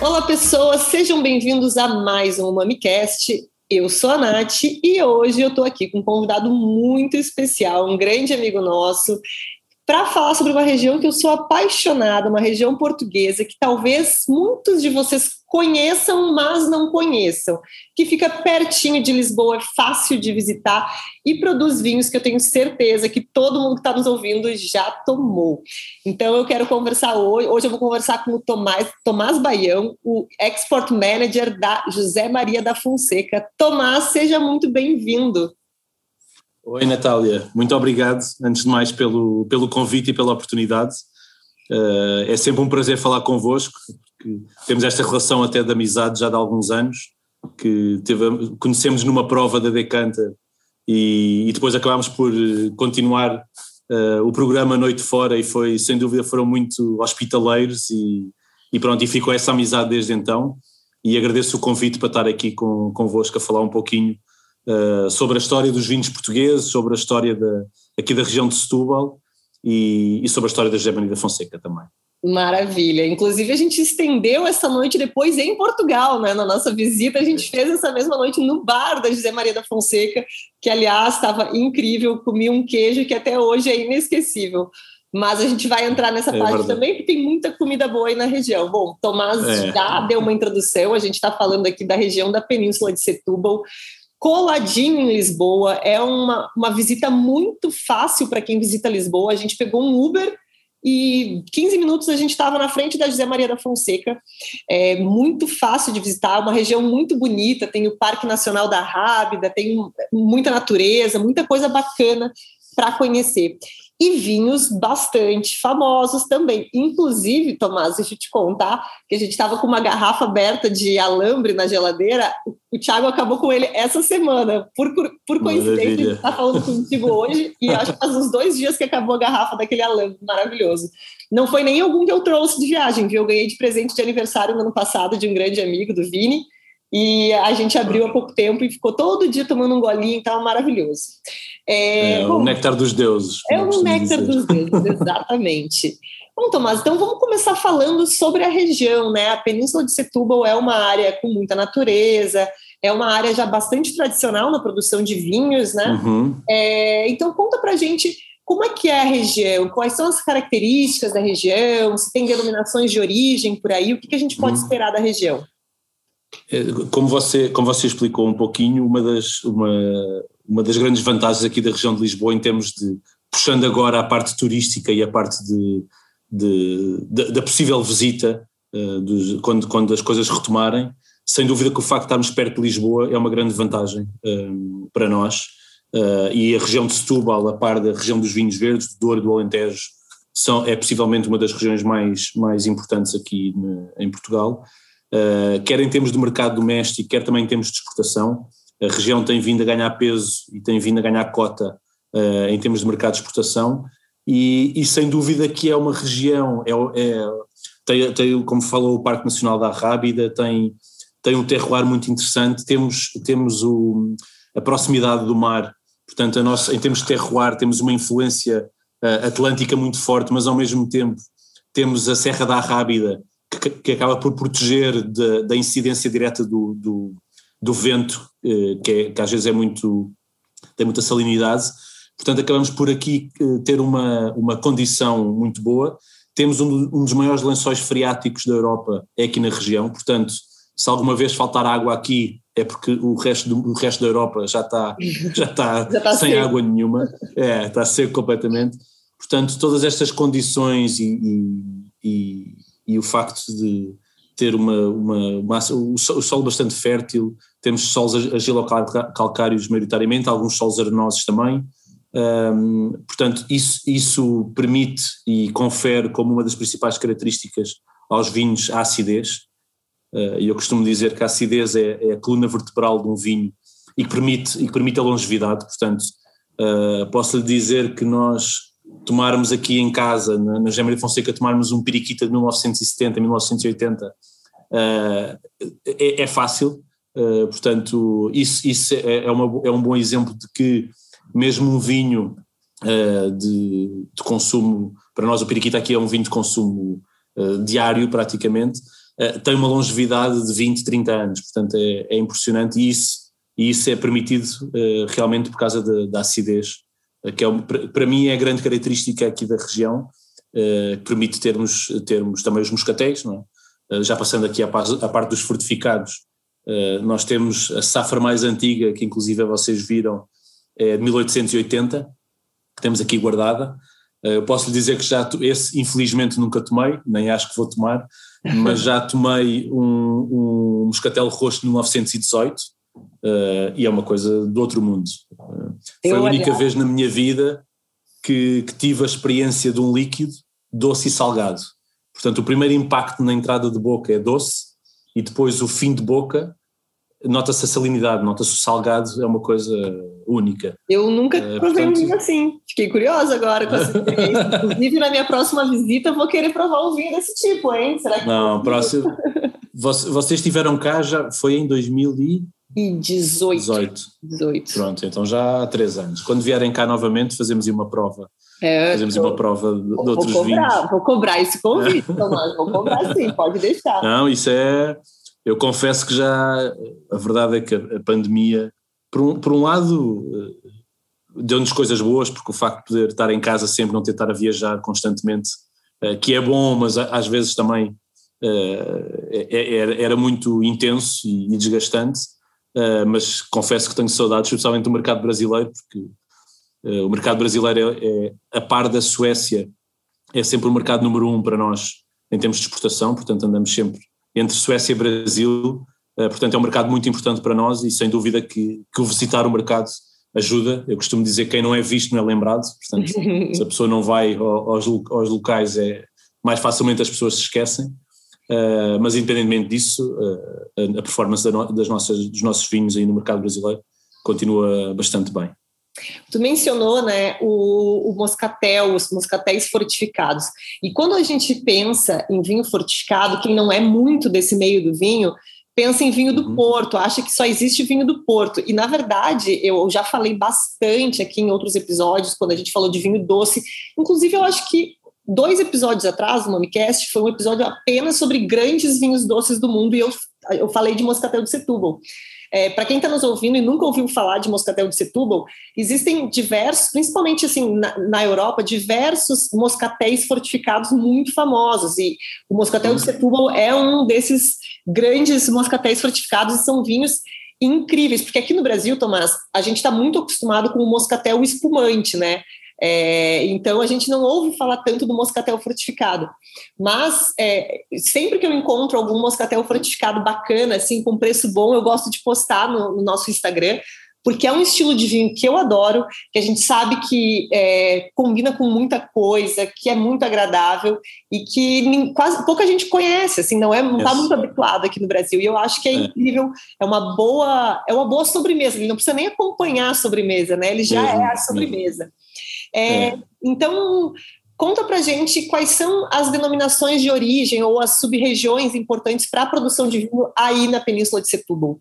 Olá, pessoas, sejam bem-vindos a mais um MamiCast. Eu sou a Nath e hoje eu estou aqui com um convidado muito especial, um grande amigo nosso para falar sobre uma região que eu sou apaixonada, uma região portuguesa que talvez muitos de vocês conheçam, mas não conheçam, que fica pertinho de Lisboa, é fácil de visitar e produz vinhos que eu tenho certeza que todo mundo que está nos ouvindo já tomou. Então eu quero conversar hoje, hoje eu vou conversar com o Tomás, Tomás Baião, o Export Manager da José Maria da Fonseca. Tomás, seja muito bem-vindo. Oi, Natália. Muito obrigado, antes de mais, pelo, pelo convite e pela oportunidade. Uh, é sempre um prazer falar convosco, porque temos esta relação até de amizade já de alguns anos, que teve, conhecemos numa prova da Decanta e, e depois acabámos por eh, continuar uh, o programa Noite Fora e foi, sem dúvida, foram muito hospitaleiros e, e pronto, e ficou essa amizade desde então e agradeço o convite para estar aqui com, convosco a falar um pouquinho uh, sobre a história dos vinhos portugueses, sobre a história da, aqui da região de Setúbal e, e sobre a história da José da Fonseca também. Maravilha. Inclusive, a gente estendeu essa noite depois em Portugal, né? Na nossa visita, a gente fez essa mesma noite no bar da José Maria da Fonseca, que, aliás, estava incrível. Comi um queijo que até hoje é inesquecível. Mas a gente vai entrar nessa é parte verdade. também, porque tem muita comida boa aí na região. Bom, Tomás é. já deu uma introdução, a gente está falando aqui da região da Península de Setúbal, coladinho em Lisboa. É uma, uma visita muito fácil para quem visita Lisboa. A gente pegou um Uber e 15 minutos a gente estava na frente da José Maria da Fonseca. É muito fácil de visitar, uma região muito bonita. Tem o Parque Nacional da Rábida, tem muita natureza, muita coisa bacana para conhecer e vinhos bastante famosos também. Inclusive, Tomás, deixa eu te contar que a gente estava com uma garrafa aberta de alambre na geladeira. O Thiago acabou com ele essa semana. Por, por coincidência, a gente está falando contigo hoje e acho que faz uns dois dias que acabou a garrafa daquele alambre maravilhoso. Não foi nem algum que eu trouxe de viagem, viu? Eu ganhei de presente de aniversário no ano passado de um grande amigo do Vini. E a gente abriu há pouco tempo e ficou todo dia tomando um golinho, então maravilhoso. É, é bom, o néctar dos deuses. É o néctar dizer. dos deuses, exatamente. bom, Tomás, então vamos começar falando sobre a região, né? A Península de Setúbal é uma área com muita natureza, é uma área já bastante tradicional na produção de vinhos, né? Uhum. É, então conta pra gente como é que é a região, quais são as características da região, se tem denominações de origem por aí, o que, que a gente pode uhum. esperar da região? É, como você, como você explicou um pouquinho, uma das, uma, uma das grandes vantagens aqui da região de Lisboa em termos de, puxando agora a parte turística e a parte de, de, de da possível visita, uh, dos, quando, quando as coisas retomarem, sem dúvida que o facto de estarmos perto de Lisboa é uma grande vantagem um, eh, para nós. Uh, e a região de Setúbal, a par da região dos vinhos verdes, do Douro do Alentejo, são, é possivelmente uma das regiões mais, mais importantes aqui ne, em Portugal quer em termos de mercado doméstico, quer também em termos de exportação. A região tem vindo a ganhar peso e tem vindo a ganhar cota uh, em termos de mercado de exportação, e, e, sem dúvida que é uma região, é, é, tem, tem, como falou o Parque Nacional da Rábida, tem, tem um terroir muito interessante, temos, temos o, a proximidade do mar, portanto, a nossa, em termos de terroir, temos uma influência uh, atlântica muito forte, mas ao mesmo tempo temos a Serra da Rábida, que, que acaba por proteger de, da incidência direta do, do, do vento, eh, que, é, que, às vezes é muito, tem muita salinidade, portanto acabamos por aqui eh, ter uma, uma condição muito boa, temos um, um dos maiores lençóis freáticos da Europa, é aqui na região, portanto se alguma vez faltar água aqui é porque o resto, do, o resto da Europa já está, já está, já está sem seco. água nenhuma, é, está seco completamente. Portanto, todas estas condições e, e, e, o facto de ter uma, uma, uma o solo bastante fértil, temos solos agilocalcários maioritariamente, alguns solos arenosos também, um, portanto isso, isso permite e confere como uma das principais características aos vinhos a acidez, uh, e eu costumo dizer que a acidez é, é, a coluna vertebral de um vinho e que permite, e que permite a longevidade, portanto uh, posso lhe dizer que nós tomarmos aqui em casa, na, na Gémera Fonseca, tomarmos um periquita de 1970, 1980, uh, é, é, fácil, uh, portanto, isso, isso é, é, uma, é um bom exemplo de que mesmo um vinho uh, de, de, consumo, para nós o Periquita aqui é um vinho de consumo uh, diário praticamente, tem uma longevidade de 20, 30 anos, portanto é, é impressionante e isso, e isso é permitido realmente por causa da acidez, que é, para mim é a grande característica aqui da região, que permite termos, termos também os moscatéis, não é? já passando aqui à, parte dos fortificados, nós temos a safra mais antiga, que inclusive vocês viram, é de 1880, que temos aqui guardada. Eh, eu posso lhe dizer que já, esse infelizmente nunca tomei, nem acho que vou tomar, mas já tomei um, um moscatel roxo de 1918 uh, e é uma coisa do outro mundo. Uh, foi a única vez na minha vida que, que tive a experiência de um líquido doce e salgado. Portanto, o primeiro impacto na entrada de boca é doce e depois o fim de boca nota-se a salinidade, nota-se o salgado, é uma coisa única. Eu nunca uh, provei portanto... um vinho assim, fiquei curiosa agora com essa experiência. Inclusive, na minha próxima visita, vou querer provar um vinho desse tipo, hein? Será que Não, próximo. Vocês estiveram cá já, foi em 2018. 18. 18. Pronto, então já há três anos. Quando vierem cá novamente, fazemos uma prova. É, fazemos tô, uma prova de, de outros vou cobrar, vinhos. Vou cobrar esse convite, Tomás, vou cobrar sim, pode deixar. Não, isso é eu confesso que já a verdade é que a, pandemia, por um, por um lado, eh, deu-nos coisas boas, porque o facto de poder estar em casa sempre, não a viajar constantemente, eh, que é bom, mas às vezes também eh, é, é, era muito intenso e desgastante, mas confesso que tenho saudades, especialmente do mercado brasileiro, porque o mercado brasileiro é, é, a par da Suécia, é sempre o mercado número um para nós em termos de exportação, portanto andamos sempre entre Suécia e Brasil, portanto é um mercado muito importante para nós e sem dúvida que, que o visitar o mercado ajuda. Eu costumo dizer que quem não é visto não é lembrado, portanto se a pessoa não vai aos, aos locais é mais facilmente as pessoas se esquecem. Uh, mas independentemente disso, uh, a performance das nossas, dos nossos vinhos aí no mercado brasileiro continua bastante bem. Tu mencionou né, o, o, moscatel, os moscatéis fortificados. E quando a gente pensa em vinho fortificado, quem não é muito desse meio do vinho, pensa em vinho do uhum. Porto, acha que só existe vinho do Porto. E, na verdade, eu já falei bastante aqui em outros episódios, quando a gente falou de vinho doce. Inclusive, eu acho que dois episódios atrás, no Momicast, foi um episódio apenas sobre grandes vinhos doces do mundo, e eu, eu falei de moscatel de Setúbal. É, Para quem está nos ouvindo e nunca ouviu falar de moscatel de Setúbal, existem diversos, principalmente assim na, na, Europa, diversos moscatéis fortificados muito famosos. E o moscatel de Setúbal é um desses grandes moscatéis fortificados e são vinhos incríveis, porque aqui no Brasil, Tomás, a gente está muito acostumado com o moscatel espumante, né? É, então a gente não ouve falar tanto do moscatel fortificado, mas é, sempre que eu encontro algum moscatel fortificado bacana, assim, com preço bom, eu gosto de postar no, no nosso Instagram, porque é um estilo de vinho que eu adoro, que a gente sabe que é, combina com muita coisa, que é muito agradável e que quase pouca gente conhece, assim, não é não está muito habituado aqui no Brasil. E eu acho que é, é, incrível, é uma boa, é uma boa sobremesa. Ele não precisa nem acompanhar a sobremesa, né? Ele já é a sobremesa. É, é. Então, conta para gente quais são as denominações de origem ou as sub-regiões importantes para a produção de vinho aí na Península de Setúbal.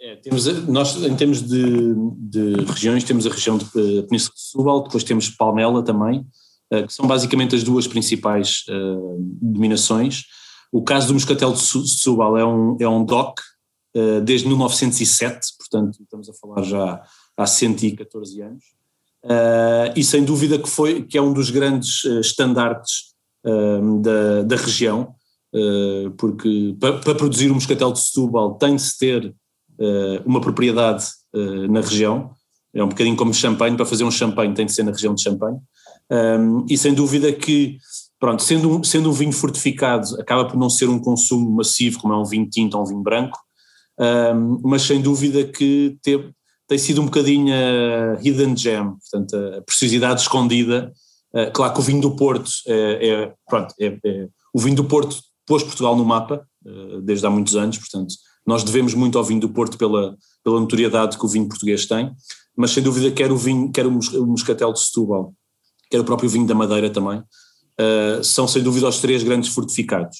É, temos, nós, em termos de, de, regiões, temos a região de uh, Península de Setúbal, depois temos Palmela também, uh, que são basicamente as duas principais uh, dominações. O caso do Moscatel de Setúbal é um, é um DOC desde 1907, portanto estamos a falar já há 114 anos. Uh, e sem dúvida que foi que é um dos grandes uh, estandartes uh, da, da região, uh, porque para, para produzir um moscatel de Setúbal tem de se ter uma propriedade na região, é um bocadinho como champanhe, para fazer um champanhe tem de ser na região de champanhe, um, e sem dúvida que, pronto, sendo um, sendo um vinho fortificado, acaba por não ser um consumo massivo, como é um vinho tinto ou um vinho branco, um, mas sem dúvida que teve, tem sido um bocadinho a hidden gem, portanto, a preciosidade escondida. Uh, claro que o vinho do Porto é, é pronto, é, é, o vinho do Porto pôs Portugal no mapa desde há muitos anos, portanto, nós devemos muito ao vinho do Porto pela, pela notoriedade que o vinho português tem, mas sem dúvida quer o vinho, quer o moscatel de Setúbal, quer o próprio vinho da Madeira também, são sem dúvida os três grandes fortificados.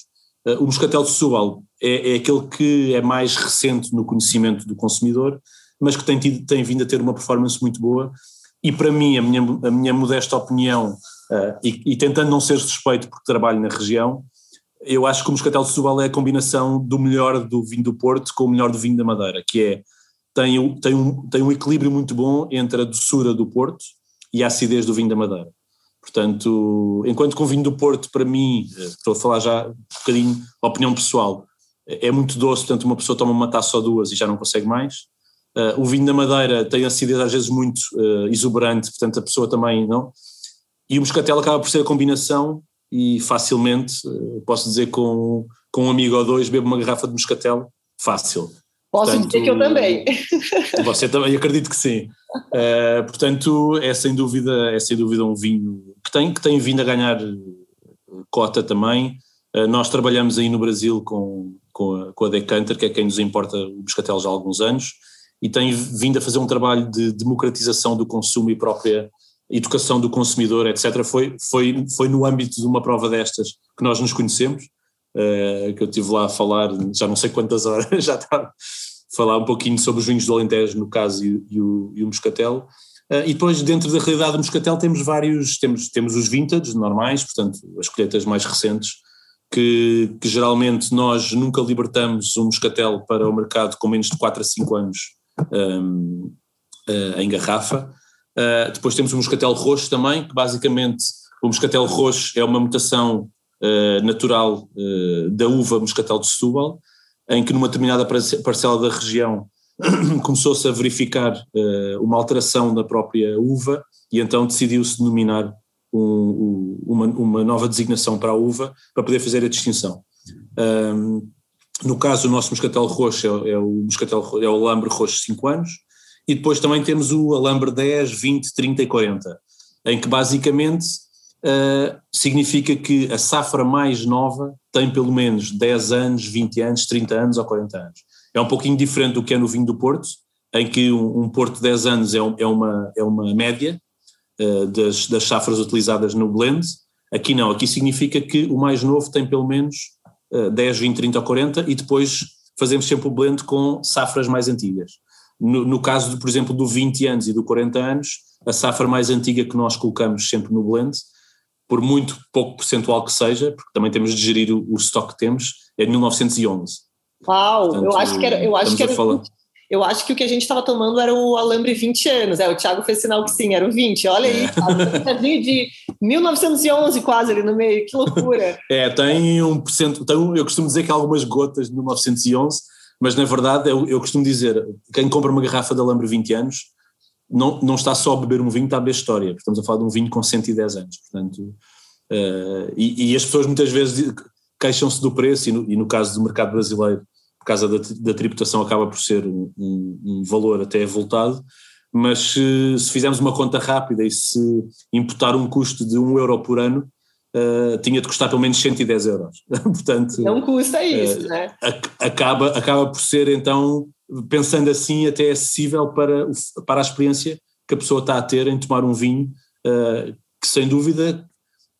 o moscatel de Setúbal é, é aquele que é mais recente no conhecimento do consumidor, mas que tem, tido, tem vindo a ter uma performance muito boa e para mim, a minha, a minha modesta opinião, uh, e, e, tentando não ser suspeito porque trabalho na região, eu acho que o Moscatel de Setúbal é a combinação do melhor do vinho do Porto com o melhor do vinho da Madeira, que é, tem, tem, um, tem um equilíbrio muito bom entre a doçura do Porto e a acidez do vinho da Madeira. Portanto, enquanto que o vinho do Porto, para mim, eh, estou a falar já um bocadinho opinião pessoal, é muito doce, portanto uma pessoa toma uma taça ou duas e já não consegue mais. Uh, o vinho da Madeira tem acidez às vezes muito uh, exuberante, portanto a pessoa também não. E o moscatel acaba por ser a combinação e facilmente, uh, posso dizer com, com um amigo ou dois, bebo uma garrafa de moscatel, fácil. Posso portanto, dizer que eu também. Você também, acredito que sim. portanto, é sem dúvida, é sem dúvida um vinho que tem, que tem vindo a ganhar cota também. nós trabalhamos aí no Brasil com, com, a, com a Decanter, que é quem nos importa o moscatel já há alguns anos e tem vindo a fazer um trabalho de democratização do consumo e própria educação do consumidor, etc. Foi, foi, foi no âmbito de uma prova destas que nós nos conhecemos, uh, que eu estive lá a falar, já não sei quantas horas, já estava a falar um pouquinho sobre os vinhos do Alentejo, no caso, e, e o, e o Moscatel. Uh, e depois, dentro da realidade do Moscatel, temos vários, temos, temos os vintage normais, portanto, as colheitas mais recentes, que, que geralmente nós nunca libertamos um Moscatel para o mercado com menos de 4 a 5 anos um, uh, em garrafa. Uh, depois temos o moscatel roxo também, que basicamente o moscatel roxo é uma mutação uh, natural da uva moscatel de Setúbal, em que numa determinada parcela da região começou-se a verificar uma alteração da própria uva e então decidiu-se denominar um, um, uma, uma, nova designação para a uva para poder fazer a distinção. Um, no caso, o nosso moscatel roxo é, é, o moscatel é o alambre roxo 5 anos, e depois também temos o alambre 10, 20, 30 e 40, em que basicamente uh, significa que a safra mais nova tem pelo menos 10 anos, 20 anos, 30 anos ou 40 anos. É um pouquinho diferente do que é no vinho do Porto, em que um, um Porto de 10 anos é, um, é, uma, é uma média uh, das, das safras utilizadas no blend. Aqui não, aqui significa que o mais novo tem pelo menos 10, 20, 30 ou 40 e depois fazemos sempre o blend com safras mais antigas. No, no, caso, de, por exemplo, do 20 anos e do 40 anos, a safra mais antiga que nós colocamos sempre no blend, por muito pouco percentual que seja, porque também temos de gerir o, o estoque que temos, é de 1911. Uau, Portanto, eu acho que era, eu acho que era. Eu acho que o que a gente estava tomando era o alambre 20 anos. É, o Thiago fez sinal que sim, era o 20. Olha aí, é. de 1911 quase ali no meio, que loucura. É, tem um porcento, tem eu costumo dizer que há algumas gotas de 1911, mas na verdade eu, eu costumo dizer, quem compra uma garrafa de alambre 20 anos não, não está só a beber um vinho, está a beber história, porque estamos a falar de um vinho com 110 anos, portanto, uh, e, e, as pessoas muitas vezes queixam-se do preço, e no, e no caso do mercado brasileiro, por causa da, da tributação acaba por ser um, um, um valor até voltado, mas se, se, fizermos uma conta rápida e se imputar um custo de um euro por ano, uh, tinha de custar pelo menos 110 euros. Portanto, não custa isso, uh, né? Acaba, acaba por ser então, pensando assim, até acessível para, para a experiência que a pessoa está a ter em tomar um vinho, uh, que sem dúvida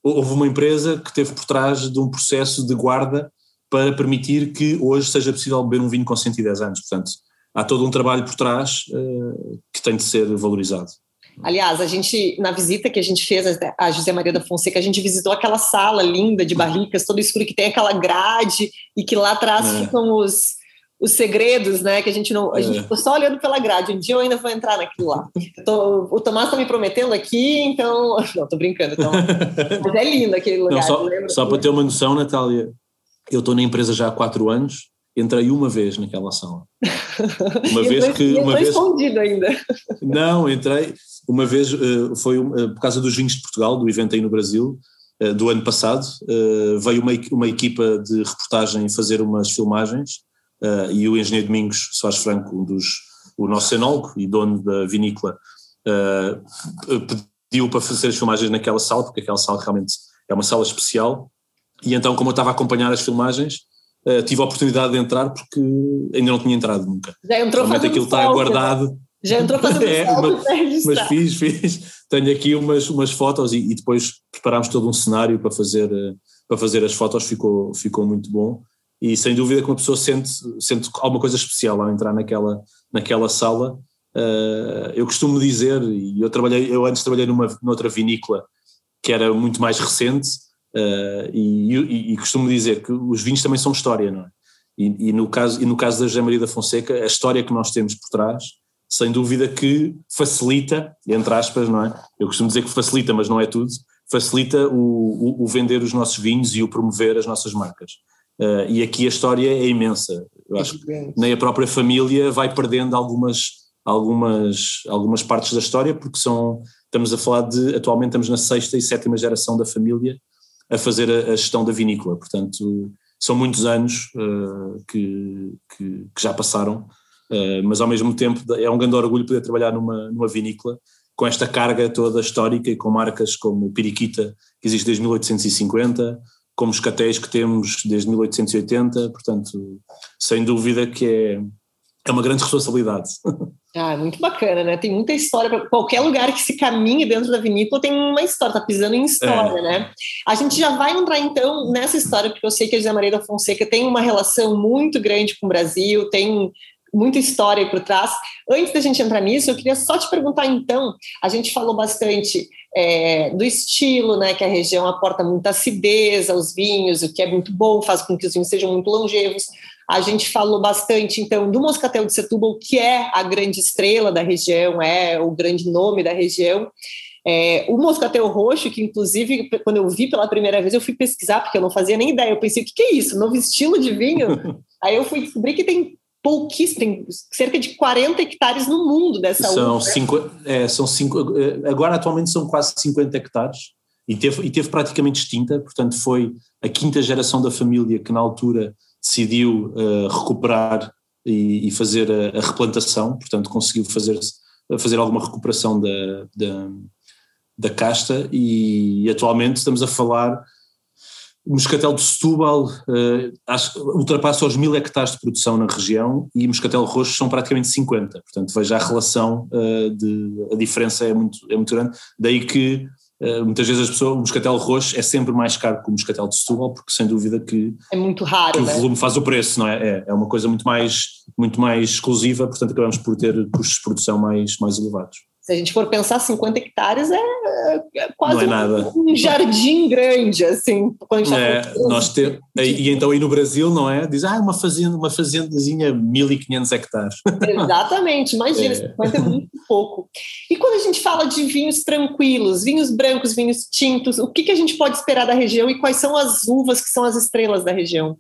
houve uma empresa que teve por trás de um processo de guarda para permitir que hoje seja possível beber um vinho com 110 anos. Portanto, há todo um trabalho por trás uh, que tem de ser valorizado. Aliás, a gente, na visita que a gente fez a José Maria da Fonseca, a gente visitou aquela sala linda de barricas, todo escuro, que tem aquela grade e que lá atrás é. ficam os, os segredos, né? Que a gente não. A gente é. ficou só olhando pela grade. Um dia eu ainda vou entrar naquilo lá. Tô, o Tomás está me prometendo aqui, então. Não, tô brincando, então. Mas é lindo aquele lugar. Não, só, só para ter uma noção, Natália, eu estou na empresa já há quatro anos, entrei uma vez naquela sala. Uma vez que. Uma vez, escondido ainda. Não, entrei. Uma vez uh, foi uh, por causa dos vinhos de Portugal, do evento aí no Brasil, uh, do ano passado. veio uma, uma equipa de reportagem fazer umas filmagens e o engenheiro Domingos Soares Franco, um dos, o nosso enólogo e dono da vinícola, pediu para fazer as filmagens naquela sala, porque aquela sala realmente é uma sala especial e então, como eu estava a acompanhar as filmagens, uh, tive a oportunidade de entrar porque ainda não tinha entrado nunca. Já entrou Realmente aquilo está guardado. Já entrou fazendo é, mas, mas fiz, fiz. Tenho aqui umas, umas fotos e, e, depois preparámos todo um cenário para fazer, uh, para fazer as fotos, ficou, ficou muito bom. E sem dúvida que uma pessoa sente, sente alguma coisa especial ao entrar naquela, naquela sala Uh, eu costumo dizer, e eu trabalhei, eu antes trabalhei numa noutra vinícola que era muito mais recente, uh, e, e, e, costumo dizer que os vinhos também são história, não é? E, e, no caso, e no caso da José Maria da Fonseca, a história que nós temos por trás, sem dúvida que facilita, entre aspas, não é? Eu costumo dizer que facilita, mas não é tudo, facilita o, o, o vender os nossos vinhos e o promover as nossas marcas. Uh, e aqui a história é imensa. Eu acho que nem a própria família vai perdendo algumas algumas, algumas partes da história, porque são, estamos a falar de, atualmente estamos na sexta e sétima geração da família a fazer a, a gestão da vinícola, portanto são muitos anos uh, que, que, que, já passaram, uh, mas ao mesmo tempo é um grande orgulho poder trabalhar numa, numa vinícola com esta carga toda histórica e com marcas como Piriquita, que existe desde 1850, como os catéis que temos desde 1880, portanto, sem dúvida que é, é uma grande responsabilidade. Ah, muito bacana, né? Tem muita história. Qualquer lugar que se caminhe dentro da vinícola tem uma história, tá pisando em história, é. né? A gente já vai entrar então nessa história, porque eu sei que a José Maria da Fonseca tem uma relação muito grande com o Brasil, tem muita história por trás. Antes da gente entrar nisso, eu queria só te perguntar então, a gente falou bastante é, do estilo, né, que a região aporta muita acidez aos vinhos, o que é muito bom, faz com que os vinhos sejam muito longevos. A gente falou bastante, então, do Moscatel de Setúbal, que é a grande estrela da região, é o grande nome da região. É, o Moscatel Roxo, que inclusive, quando eu vi pela primeira vez, eu fui pesquisar, porque eu não fazia nem ideia. Eu pensei, o que, que é isso? Novo estilo de vinho? Aí eu fui descobrir que tem pouquíssimo, tem cerca de 40 hectares no mundo dessa são uva. Cinco, é, são cinco, é, agora atualmente são quase 50 hectares e teve, e teve praticamente extinta, portanto foi a quinta geração da família que na altura decidiu uh, recuperar e, e fazer a, a, replantação, portanto conseguiu fazer, fazer alguma recuperação da, da, da casta e, e atualmente estamos a falar Moscatel de Setúbal uh, ultrapassa os mil hectares de produção na região e Moscatel Roxo são praticamente 50, portanto veja a relação, uh, de, a diferença é muito, é muito grande, daí que eh, muitas vezes as pessoas, o moscatel roxo é sempre mais caro que o moscatel de Setúbal, porque sem dúvida que, é muito raro, o né? volume faz o preço, não é? é? É, uma coisa muito mais, muito mais exclusiva, portanto acabamos por ter custos de produção mais, mais elevados se a gente for pensar, 50 hectares é, é quase é um, jardim grande, assim. Quando gente é, nós ter, e, e, então aí no Brasil, não é? Diz, ah, uma fazenda, uma fazendazinha 1500 hectares. Exatamente, imagina, é. 50 é muito pouco. E quando a gente fala de vinhos tranquilos, vinhos brancos, vinhos tintos, o que, que a gente pode esperar da região e quais são as uvas que são as estrelas da região?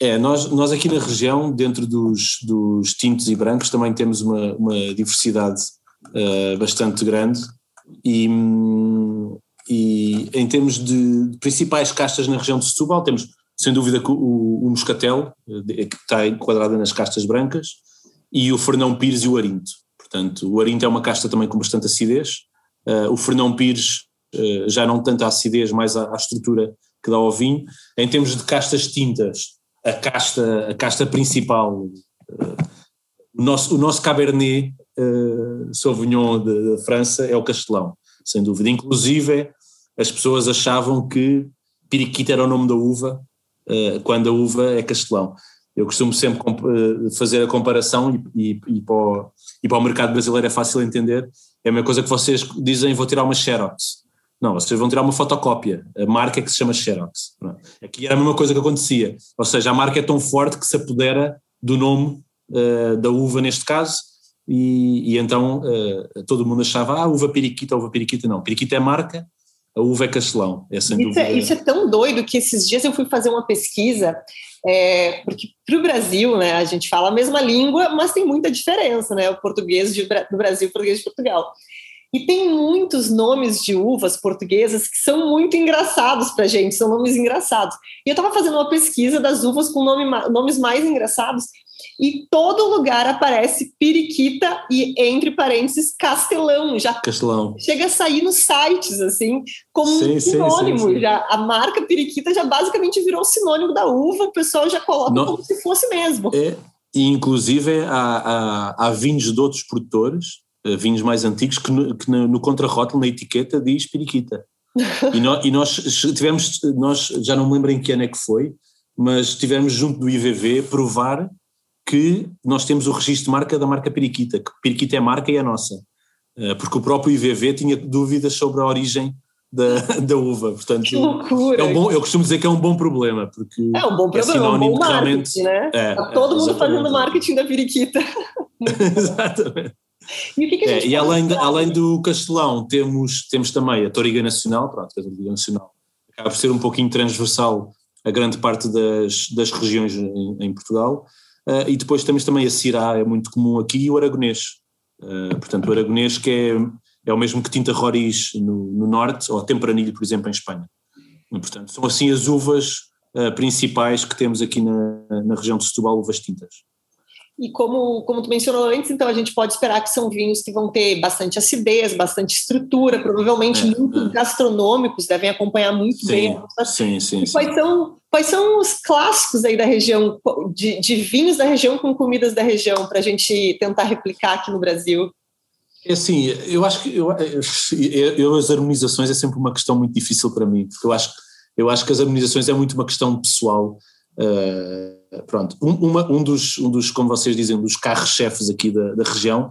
É, nós, nós aqui na região, dentro dos, dos tintos e brancos, também temos uma, uma diversidade uh, bastante grande e, e, em termos de principais castas na região de Setúbal temos sem dúvida o, o Moscatel, eh, que está enquadrada nas castas brancas, e o Fernão Pires e o Arinto. Portanto, o Arinto é uma casta também com bastante acidez, uh, o Fernão Pires uh, já não tanto a acidez, mais a, estrutura que dá ao vinho. Em termos de castas tintas, a casta, a casta principal, uh, o, nosso, o nosso Cabernet uh, Sauvignon de, França é o Castelão, sem dúvida. Inclusive, as pessoas achavam que Piriquita era o nome da uva, uh, quando a uva é Castelão. Eu costumo sempre uh, fazer a comparação e, e, e, para o, e para o mercado brasileiro é fácil entender. É a mesma coisa que vocês dizem, vou tirar uma Xerox. Não, vocês vão tirar uma fotocópia. A marca é que se chama Xerox. Aqui era a mesma coisa que acontecia. Ou seja, a marca é tão forte que se apodera do nome uh, da uva, neste caso, e, e então uh, todo mundo achava, ah, uva periquita, uva periquita, não, periquita é marca, a uva é castelão, é sem isso dúvida. É, isso é tão doido que esses dias eu fui fazer uma pesquisa, é, porque para o Brasil, né, a gente fala a mesma língua, mas tem muita diferença, né, o português de, do Brasil e o português de Portugal. E tem muitos nomes de uvas portuguesas que são muito engraçados para a gente, são nomes engraçados. E eu estava fazendo uma pesquisa das uvas com nome, nomes mais engraçados, e todo lugar aparece periquita e, entre parênteses, castelão. Já castelão. chega a sair nos sites, assim, como sim, um sinônimo. Sim, sim, já, a marca periquita já basicamente virou sinônimo da uva, o pessoal já coloca no, como se fosse mesmo. É, e inclusive há, há, há vinhos de outros produtores, eh, vinhos mais antigos, que no, que no, no contrarótulo, na etiqueta, diz periquita. e, no, e nós tivemos, nós já não me lembro em que ano é que foi, mas tivemos junto do IVV provar que nós temos o registro de marca da marca Periquita, que Periquita é marca e é nossa, uh, porque o próprio IVV tinha dúvidas sobre a origem da, da uva, portanto que loucura. É um bom, eu costumo dizer que é um bom problema, porque é um bom problema, é um bom marketing, né? É, tá todo é, mundo fazendo marketing da Periquita. exatamente. E, que, que a gente é, e além, de, além do Castelão, temos, temos também a Toriga Nacional, pronto, a Toriga Nacional acaba por ser um pouquinho transversal a grande parte das, das regiões em, em Portugal, uh, e depois temos também a Cirá, é muito comum aqui, e o Aragonês, uh, portanto o Aragonês que é, é o mesmo que Tinta Roriz no, no norte, ou Tempranilho, por exemplo, em Espanha. E, portanto, são assim as uvas uh, principais que temos aqui na, na região de Setúbal, uvas tintas. E como, como tu mencionou antes, então a gente pode esperar que são vinhos que vão ter bastante acidez, bastante estrutura, provavelmente é, muito é. gastronômicos, devem acompanhar muito sim, bem. Sim, sim, quais, sim. São, quais são os clássicos aí da região, de, de vinhos da região com comidas da região, para a gente tentar replicar aqui no Brasil? É assim, eu acho que eu, eu, as harmonizações é sempre uma questão muito difícil para mim, porque eu acho, eu acho que as harmonizações é muito uma questão pessoal. Uh, pronto, um, uma, um, dos, um dos, como vocês dizem, dos carros-chefes aqui da, da, região,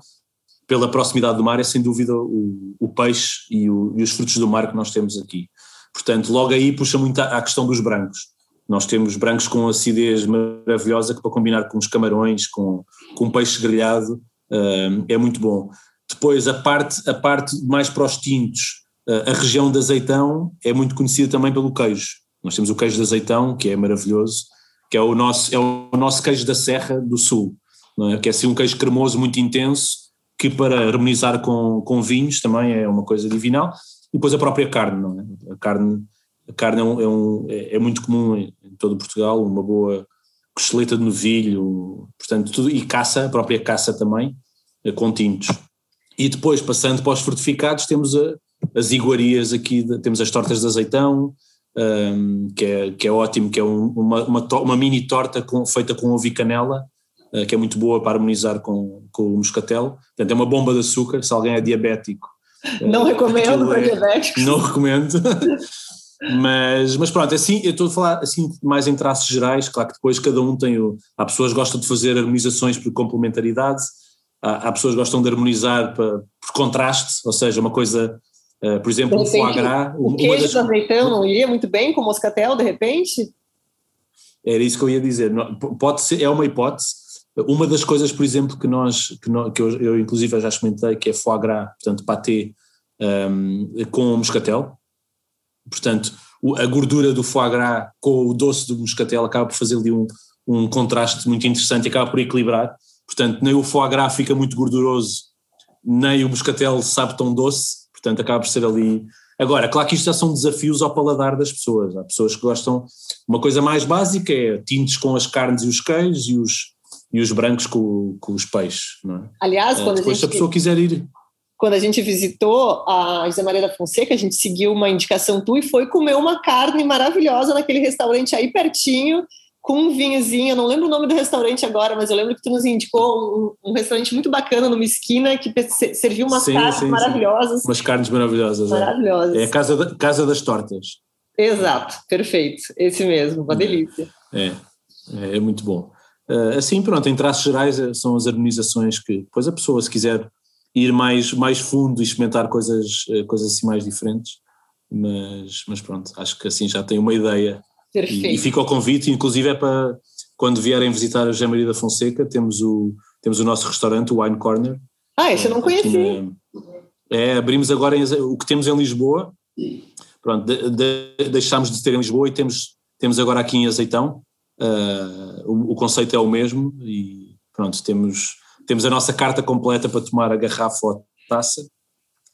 pela proximidade do mar, é sem dúvida o, o peixe e, o, e, os frutos do mar que nós temos aqui. Portanto, logo aí puxa muito a questão dos brancos. Nós temos brancos com acidez maravilhosa que para combinar com os camarões, com, com peixe grelhado, uh, é muito bom. Depois a parte, a parte mais para os tintos, uh, a região de azeitão é muito conhecida também pelo queijo. Nós temos o queijo de azeitão, que é maravilhoso, que é o nosso, é o nosso queijo da Serra do Sul, é? que é assim um queijo cremoso muito intenso, que para harmonizar com, com vinhos também é uma coisa divinal, e depois a própria carne, é? A carne, a carne é, um, é, um, é, muito comum em, todo Portugal, uma boa costeleta de novilho, portanto, tudo, e caça, a própria caça também, eh, com tintos. E depois, passando para os fortificados, temos a, as iguarias aqui, temos as tortas de azeitão, um, que, é, que é ótimo, que é um, uma, uma, uma, mini torta com, feita com ovo e canela, uh, que é muito boa para harmonizar com, com o moscatel. Portanto, é uma bomba de açúcar, se alguém é diabético. Não uh, recomendo para é, diabéticos. Não recomendo. mas, mas pronto, assim, eu estou a falar assim mais em traços gerais, claro que depois cada um tem o. Há pessoas que gostam de fazer harmonizações por complementaridade, há, há pessoas que gostam de harmonizar para, por contraste, ou seja, uma coisa Uh, por exemplo, o foie gras. O queijo das... azeitão não iria muito bem com moscatel, de repente? Era isso que eu ia dizer. Pode ser, é uma hipótese. Uma das coisas, por exemplo, que nós, que, nós, que eu, eu, inclusive já experimentei, que é foie gras, portanto pâté um, com moscatel. Portanto, a gordura do foie gras com o doce do moscatel acaba por fazer ali um, um contraste muito interessante e acaba por equilibrar. Portanto, nem o foie gras fica muito gorduroso, nem o moscatel sabe tão doce, Portanto, acaba por ser ali. Agora, claro que isto já são desafios ao paladar das pessoas. Há pessoas que gostam. Uma coisa mais básica é tintes com as carnes e os queijos e os, e os brancos com, com os peixes. Não é? Aliás, é, quando depois, a gente. Se a pessoa quiser ir quando a gente visitou a José Maria da Fonseca, a gente seguiu uma indicação tua e foi comer uma carne maravilhosa naquele restaurante aí pertinho, com um vinhozinho, eu não lembro o nome do restaurante agora, mas eu lembro que tu nos indicou um, um restaurante muito bacana numa esquina que serviu umas sim, carnes sim, maravilhosas. Sim. Umas carnes maravilhosas. Maravilhosas. É, é a casa, da, casa das Tortas. Exato, perfeito. Esse mesmo, uma é, delícia. É, é, é muito bom. Uh, assim, pronto, em traços gerais eh, são as harmonizações que depois a pessoa, se quiser ir mais, mais fundo e experimentar coisas, eh, coisas assim mais diferentes, mas, mas pronto, acho que assim já tem uma ideia Perfeito. E, e fica o convite, inclusive é para quando vierem visitar a José Maria da Fonseca, temos o, temos o nosso restaurante, o Wine Corner. Ah, esse eu não conheci. Na, é, abrimos agora em, o que temos em Lisboa. Pronto, de, de, deixámos de ter em Lisboa e temos, temos agora aqui em Azeitão. Uh, o, o, conceito é o mesmo e pronto, temos, temos a nossa carta completa para tomar a garrafa ou a taça.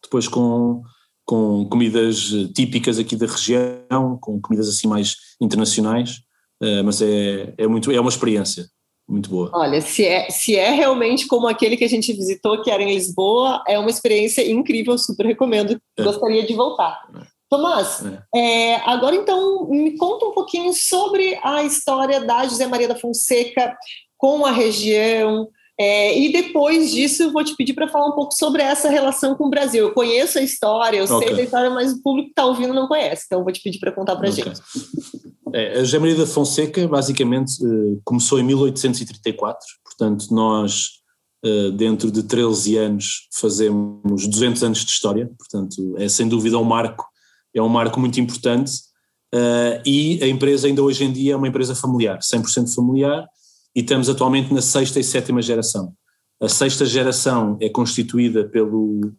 Depois com com comidas eh, típicas aqui da região, com comidas assim mais internacionais, uh, mas é, é, muito, é uma experiência muito boa. Olha, se é, se é realmente como aquele que a gente visitou, que era em Lisboa, é uma experiência incrível, super recomendo, é. gostaria de voltar. É. Tomás, é. agora então me conta um pouquinho sobre a história da José Maria da Fonseca com a região, é, e depois disso, eu vou te pedir para falar um pouco sobre essa relação com o Brasil. Eu conheço a história, eu okay. sei da história, mas o público que está ouvindo não conhece. Então, eu vou te pedir para contar para a okay. gente. É, a José Maria da Fonseca, basicamente, eh, começou em 1834, portanto, nós, uh, dentro de 13 anos, fazemos 200 anos de história, portanto, é sem dúvida um marco, é um marco muito importante. Uh, e a empresa, ainda hoje em dia, é uma empresa familiar, 100% familiar, e estamos atualmente na sexta e sétima geração. A sexta geração é constituída pelo,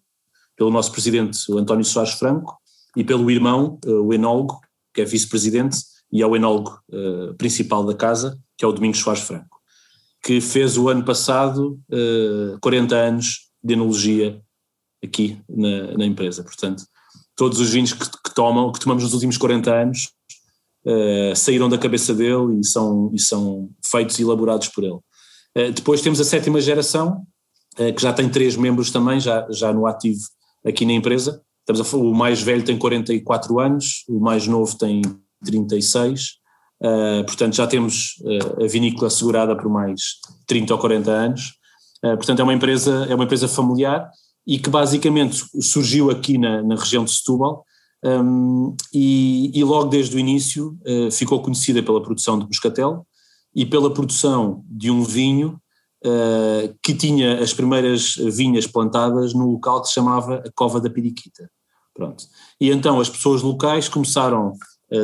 pelo nosso presidente, o António Soares Franco, e pelo irmão, o enólogo, que é vice-presidente, e ao enólogo uh, principal da casa, que é o Domingos Soares Franco, que fez o ano passado uh, eh, 40 anos de enologia aqui na, na, empresa. Portanto, todos os vinhos que, que, tomam, que tomamos nos últimos 40 anos uh, saíram da cabeça dele e são, e são feitos e elaborados por ele. Uh, depois temos a sétima geração, que já tem três membros também, já, já no ativo aqui na empresa. Estamos a, o mais velho tem 44 anos, o mais novo tem 36, uh, portanto já temos uh, a vinícola assegurada por mais 30 ou 40 anos, uh, portanto é uma empresa, é uma empresa familiar e que basicamente surgiu aqui na, na região de Setúbal um, e, e, logo desde o início ficou conhecida pela produção de moscatel e pela produção de um vinho que tinha as primeiras vinhas plantadas no local que se chamava a Cova da Piriquita. Pronto. E então as pessoas locais começaram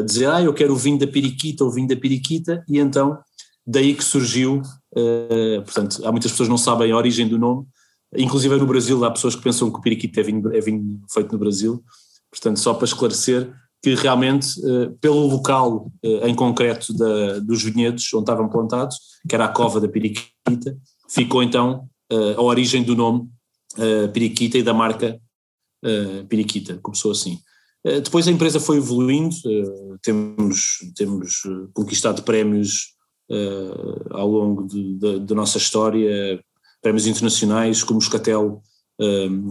dizer, ah, eu quero o vinho da periquita ou o vinho da periquita, e então daí que surgiu, uh, portanto, há muitas pessoas que não sabem a origem do nome, inclusive no Brasil há pessoas que pensam que o periquita é vinho, é vinho feito no Brasil, portanto, só para esclarecer que realmente, uh, pelo local uh, em concreto da, dos vinhedos onde estavam plantados, que era a cova da periquita, ficou então a origem do nome periquita e da marca periquita, começou assim. Eh, depois a empresa foi evoluindo, eh, temos, temos eh, conquistado prémios ao longo da nossa história, prémios internacionais, como o Escatel,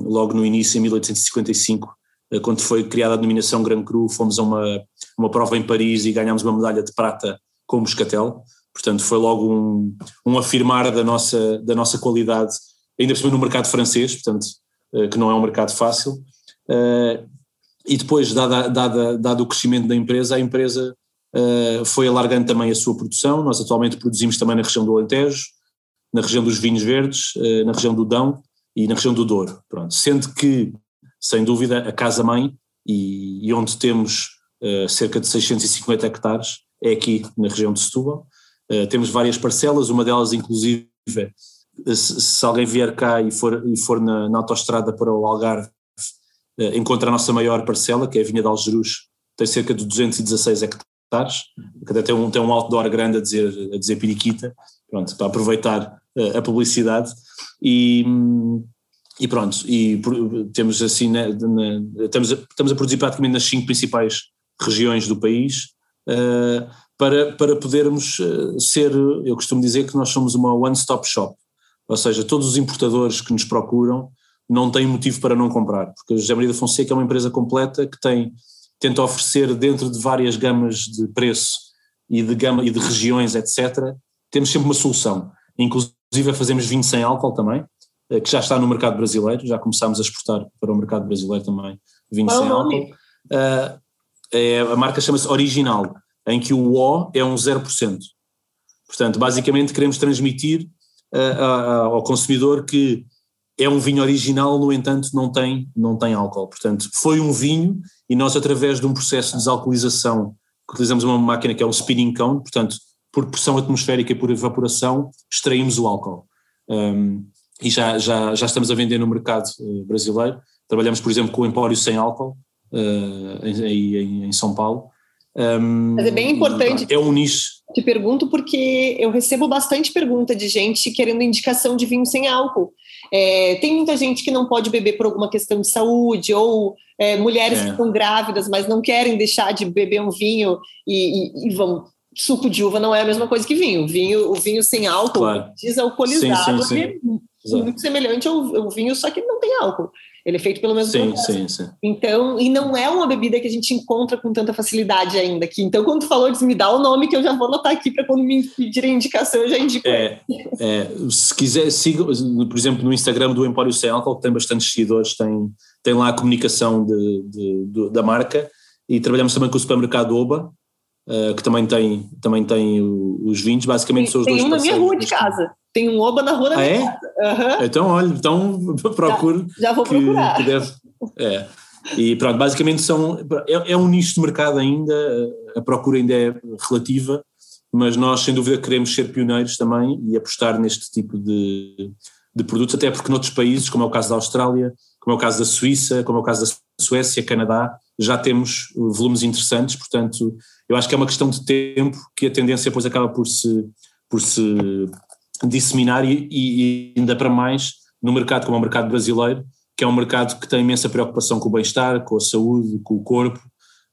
logo no início, em 1855, quando foi criada a denominação Gran Cru, fomos a uma, uma prova em Paris e ganhámos uma medalha de prata com o Moscatel, portanto foi logo um, um afirmar da nossa, da nossa qualidade, ainda por cima no mercado francês, portanto, que não é um mercado fácil, e depois, dada, dada, dado o crescimento da empresa, a empresa foi alargando também a sua produção. Nós atualmente produzimos também na região do Alentejo, na região dos vinhos verdes, na região do Dão e na região do Douro. Pronto. Sendo que, sem dúvida, a casa-mãe e, e, onde temos uh, cerca de 650 hectares é aqui na região de Setúbal. temos várias parcelas, uma delas inclusive, se, se alguém vier cá e for, e for na, na autoestrada para o Algarve, eh, encontra a nossa maior parcela, que é a Vinha de Algerus, tem cerca de 216 hectares, que até tem um, tem um outdoor grande a dizer, a dizer Piriquita, pronto, para aproveitar uh, a publicidade e, e pronto, e temos assim, na, na, estamos, a, estamos a produzir praticamente nas cinco principais regiões do país, uh, para, para podermos ser, eu costumo dizer que nós somos uma one-stop shop, ou seja, todos os importadores que nos procuram não tem motivo para não comprar, porque a José Maria da Fonseca é uma empresa completa que tem, tenta oferecer dentro de várias gamas de preço e de gama e de regiões, etc., temos sempre uma solução. Inclusive fazemos vinho sem álcool também, eh, que já está no mercado brasileiro, já começámos a exportar para o mercado brasileiro também vinho Qual sem álcool. Uh, é, a marca chama-se Original, em que o O é um 0%. Portanto, basicamente queremos transmitir uh, ao consumidor que é um vinho original, no entanto, não tem, não tem álcool. Portanto, foi um vinho e nós, através de um processo de desalcoolização, utilizamos uma máquina que é o spinning cone, portanto, por pressão atmosférica e por evaporação, extraímos o álcool. Um, e já, já, já estamos a vender no mercado uh, brasileiro. Trabalhamos, por exemplo, com o Empório Sem Álcool, uh, em, em, em, São Paulo. Um, Mas é bem importante. É um nicho. Te pergunto porque eu recebo bastante pergunta de gente querendo indicação de vinho sem álcool. É, tem muita gente que não pode beber por alguma questão de saúde, ou é, mulheres é. que estão grávidas, mas não querem deixar de beber um vinho e, e, e, vão. Suco de uva não é a mesma coisa que vinho. Vinho, o vinho sem álcool, claro. desalcoolizado, sim, sim, sim. É muito semelhante ao, ao vinho, só que não tem álcool. Ele é feito pelo mesmo sim, processo. Sim, sim. Então, e não é uma bebida que a gente encontra com tanta facilidade ainda aqui. Então, quando tu falou, diz, me dá o nome que eu já vou anotar aqui para quando me pedirem indicação, eu já indico. É, é, se quiser, siga, por exemplo, no Instagram do Empório Sem Álcool, que tem bastantes seguidores, tem, tem lá a comunicação de, de, de, da marca e trabalhamos também com o supermercado Oba, uh, que também tem, também tem os vinhos, basicamente tem, são os tem dois um na minha rua de casa, tem um oba na rua da ah, minha é? casa. Uhum. Então, olha, então procure. Já, já vou procurar. Que, que deve, é. E pronto, basicamente são, é, é, um nicho de mercado ainda, a procura ainda é relativa, mas nós sem dúvida queremos ser pioneiros também e apostar neste tipo de, de produtos, até porque noutros países, como é o caso da Austrália, como é o caso da Suíça, como é o caso da Suécia, Canadá, já temos volumes interessantes, portanto eu acho que é uma questão de tempo que a tendência depois acaba por se, por se disseminar e, e ainda para mais no mercado como é o mercado brasileiro, que é um mercado que tem imensa preocupação com o bem-estar, com a saúde, com o corpo,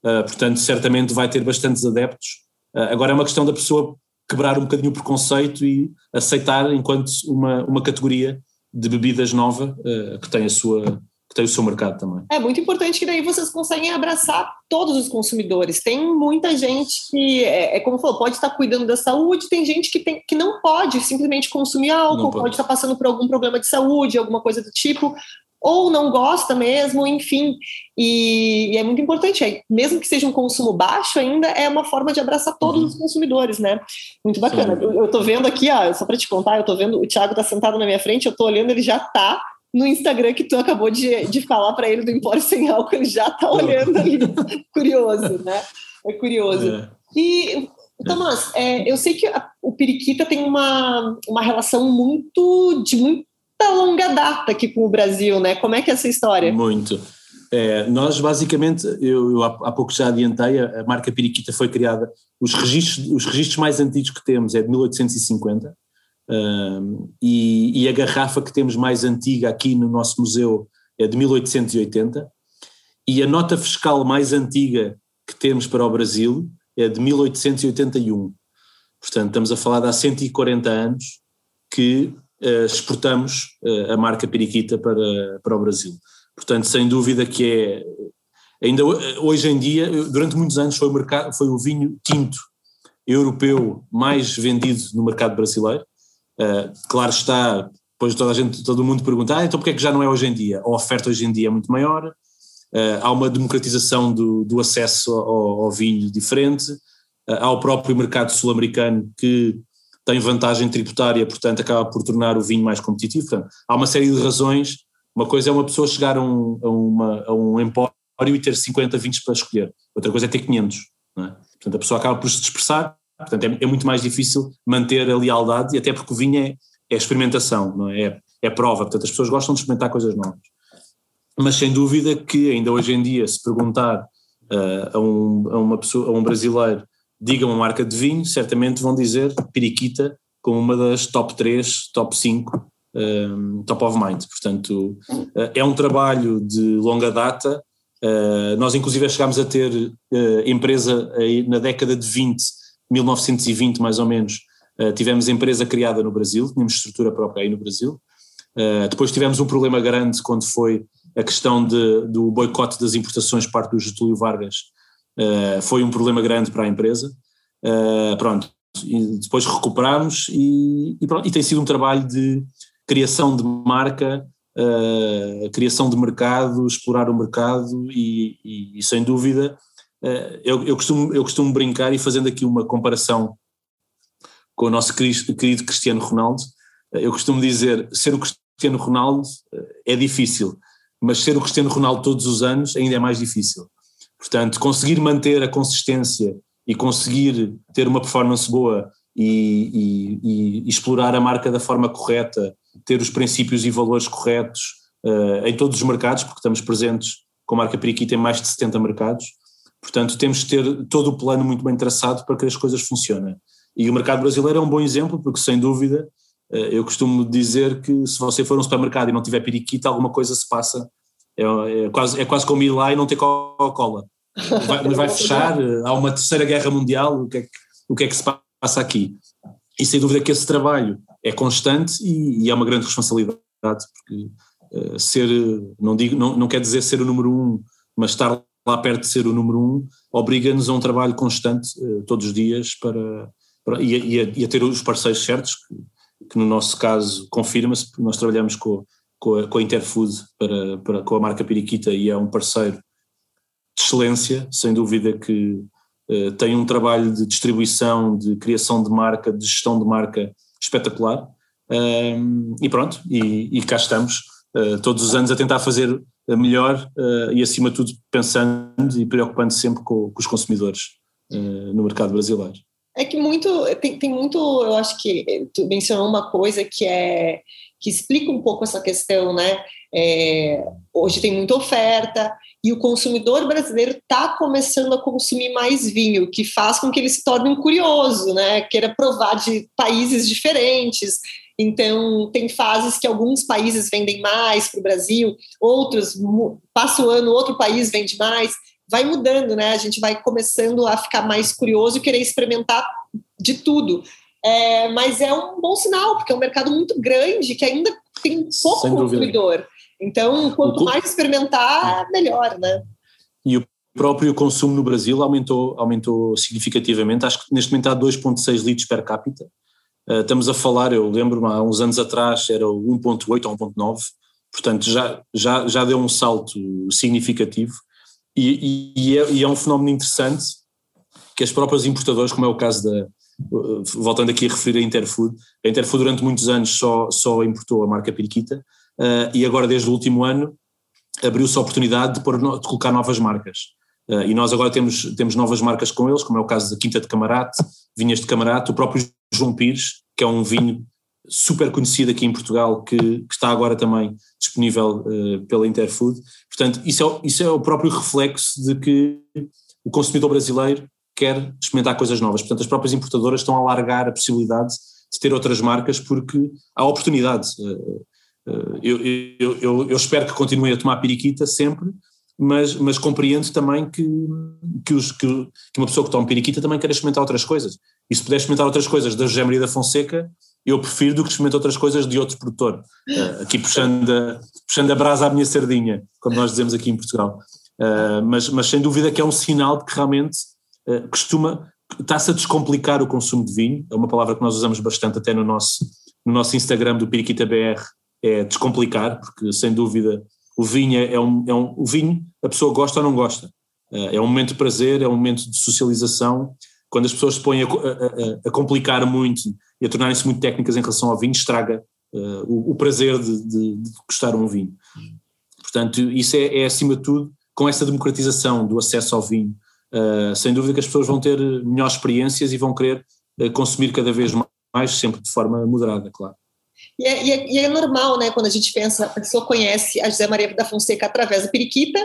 uh, portanto, certamente vai ter bastantes adeptos. Uh, agora é uma questão da pessoa quebrar um bocadinho o preconceito e aceitar enquanto uma, uma categoria de bebidas nova uh, que tem a sua que tem o seu mercado também. É muito importante que daí vocês conseguem abraçar todos os consumidores. Tem muita gente que, é, é como falou, pode estar cuidando da saúde, tem gente que, tem, que não pode simplesmente consumir álcool, pode. pode estar passando por algum problema de saúde, alguma coisa do tipo ou não gosta mesmo, enfim. E, e é muito importante, é, mesmo que seja um consumo baixo, ainda é uma forma de abraçar todos uhum. os consumidores, né? Muito bacana. Eu, eu tô vendo aqui, ó, só para te contar, eu tô vendo, o Thiago tá sentado na minha frente, eu tô olhando, ele já tá no Instagram que tu acabou de, de falar para ele do Empório Sem Álcool, ele já tá olhando ali, curioso, né? É curioso. É. E, Tomás, é, eu sei que a, o Periquita tem uma, uma relação muito de muito longa data aqui com o Brasil, né? Como é que é essa história? Muito. É, nós, basicamente, eu, eu, há, pouco já adiantei, a, a, marca Periquita foi criada, os registros, os registros mais antigos que temos é de 1850, um, e, e, a garrafa que temos mais antiga aqui no nosso museu é de 1880, e a nota fiscal mais antiga que temos para o Brasil é de 1881. Portanto, estamos a falar de há 140 anos que uh, exportamos uh, a marca Periquita para, para o Brasil. Portanto, sem dúvida que é, ainda hoje em dia, durante muitos anos foi o, mercado, foi o vinho tinto europeu mais vendido no mercado brasileiro. Uh, claro está, depois toda a gente, todo mundo pergunta, ah, então porquê é que já não é hoje em dia? A oferta hoje em dia é muito maior, uh, há uma democratização do, do acesso ao, ao, vinho diferente, uh, há o próprio mercado sul-americano que tem vantagem tributária, portanto acaba por tornar o vinho mais competitivo. Portanto, há uma série de razões. Uma coisa é uma pessoa chegar a um, a uma, a um empório e ter 50 vinhos para escolher. Outra coisa é ter 500. É? Portanto, a pessoa acaba por se dispersar. Portanto, é, é, muito mais difícil manter a lealdade, e até porque o vinho é, é experimentação, não é? é? É prova. Portanto, as pessoas gostam de experimentar coisas novas. Mas sem dúvida que ainda hoje em dia, se perguntar uh, a, um, a, uma pessoa, a um brasileiro digam uma marca de vinho, certamente vão dizer Periquita como uma das top 3, top 5, um, top of mind. Portanto, uh, é um trabalho de longa data. Uh, nós, inclusive, chegámos a ter empresa na década de 20, 1920 mais ou menos, tivemos empresa criada no Brasil, tínhamos estrutura própria aí no Brasil. depois tivemos um problema grande quando foi a questão de, do boicote das importações por parte do Getúlio Vargas, Uh, foi um problema grande para a empresa. Pronto, e depois recuperamos e, e, pronto, e tem sido um trabalho de criação de marca, criação de mercado, explorar o mercado e, e sem dúvida eu, eu, costumo, eu costumo brincar e fazendo aqui uma comparação com o nosso querido Cristiano Ronaldo, eu costumo dizer, ser o Cristiano Ronaldo é difícil, mas ser o Cristiano Ronaldo todos os anos ainda é mais difícil. Portanto, conseguir manter a consistência e conseguir ter uma performance boa e, e, e explorar a marca da forma correta, ter os princípios e valores corretos uh, em todos os mercados, porque estamos presentes com a marca Periquita em mais de 70 mercados. Portanto, temos que ter todo o plano muito bem traçado para que as coisas funcionem. E o mercado brasileiro é um bom exemplo, porque sem dúvida, uh, eu costumo dizer que se você for a um supermercado e não tiver periquita, alguma coisa se passa. É, é, quase, é quase como ir lá e não ter Coca-Cola vai, vai fechar, há uma terceira guerra mundial, o que, é que, o que é que se passa aqui? E sem dúvida que esse trabalho é constante e, e é uma grande responsabilidade, porque uh, ser, não, digo, não, não quer dizer ser o número um, mas estar lá perto de ser o número um, obriga-nos a um trabalho constante uh, todos os dias para, para e, a, e, a, e, a, ter os parceiros certos, que, que no nosso caso confirma-se, porque nós trabalhamos com, com, a, com a Interfood, para, para, com a marca Periquita e é um parceiro de excelência, sem dúvida que tem um trabalho de distribuição, de criação de marca, de gestão de marca espetacular. e pronto, e, e cá estamos, todos os anos a tentar fazer melhor e acima de tudo pensando e preocupando sempre com, com os consumidores no mercado brasileiro. É que muito, tem, tem muito, eu acho que tu mencionou uma coisa que é, que explica um pouco essa questão, né? É, hoje tem muita oferta e o consumidor brasileiro está começando a consumir mais vinho, que faz com que ele se torne um curioso, né? Queira provar de países diferentes. Então, tem fases que alguns países vendem mais para o Brasil, outros, passa o ano, outro país vende mais vai mudando, né? A gente vai começando a ficar mais curioso e querer experimentar de tudo. É, mas é um bom sinal, porque é um mercado muito grande que ainda tem pouco consumidor. Então, quanto mais experimentar, melhor, né? E o próprio consumo no Brasil aumentou, aumentou significativamente. Acho que neste momento há 2,6 litros per capita. Uh, estamos a falar, eu lembro-me há uns anos atrás era 1,8 ou 1,9, portanto já, já, já deu um salto significativo. E, e, é, e, é, um fenómeno interessante que as próprias importadoras, como é o caso da, voltando aqui a referir a Interfood, a Interfood durante muitos anos só, só importou a marca Periquita uh, e agora desde o último ano abriu-se a oportunidade de, pôr, de colocar novas marcas. Uh, e nós agora temos, temos novas marcas com eles, como é o caso da Quinta de Camarate, Vinhas de Camarate, o próprio João Pires, que é um vinho super conhecido aqui em Portugal, que, que está agora também disponível uh, pela Interfood. Portanto, isso é, isso é o próprio reflexo de que o consumidor brasileiro quer experimentar coisas novas. Portanto, as próprias importadoras estão a alargar a possibilidade de ter outras marcas porque há oportunidade. Uh, eu, eu, eu, eu, espero que continuem a tomar periquita sempre, mas, mas compreendo também que, que, os, que, que uma pessoa que toma periquita também quer experimentar outras coisas. E se puder experimentar outras coisas da José Maria da Fonseca, eu prefiro do que experimentar outras coisas de outro produtor. Uh, aqui puxando a, puxando a brasa à minha sardinha, como nós dizemos aqui em Portugal. Uh, mas, mas sem dúvida que é um sinal de que realmente uh, costuma, está-se a descomplicar o consumo de vinho, é uma palavra que nós usamos bastante até no nosso, no nosso Instagram do Periquita BR, é descomplicar, porque sem dúvida o vinho é um, é um o vinho a pessoa gosta ou não gosta. é um momento de prazer, é um momento de socialização, quando as pessoas se põem a, a, a complicar muito e a tornarem-se muito técnicas em relação ao vinho, estraga uh, o, o, prazer de, de, de, gostar um vinho. Portanto, isso é, é, acima de tudo, com essa democratização do acesso ao vinho, uh, sem dúvida que as pessoas vão ter melhores experiências e vão querer uh, consumir cada vez mais, sempre de forma moderada, claro. E é, e, é, e é, normal, né, quando a gente pensa, a pessoa conhece a José Maria da Fonseca através da periquita,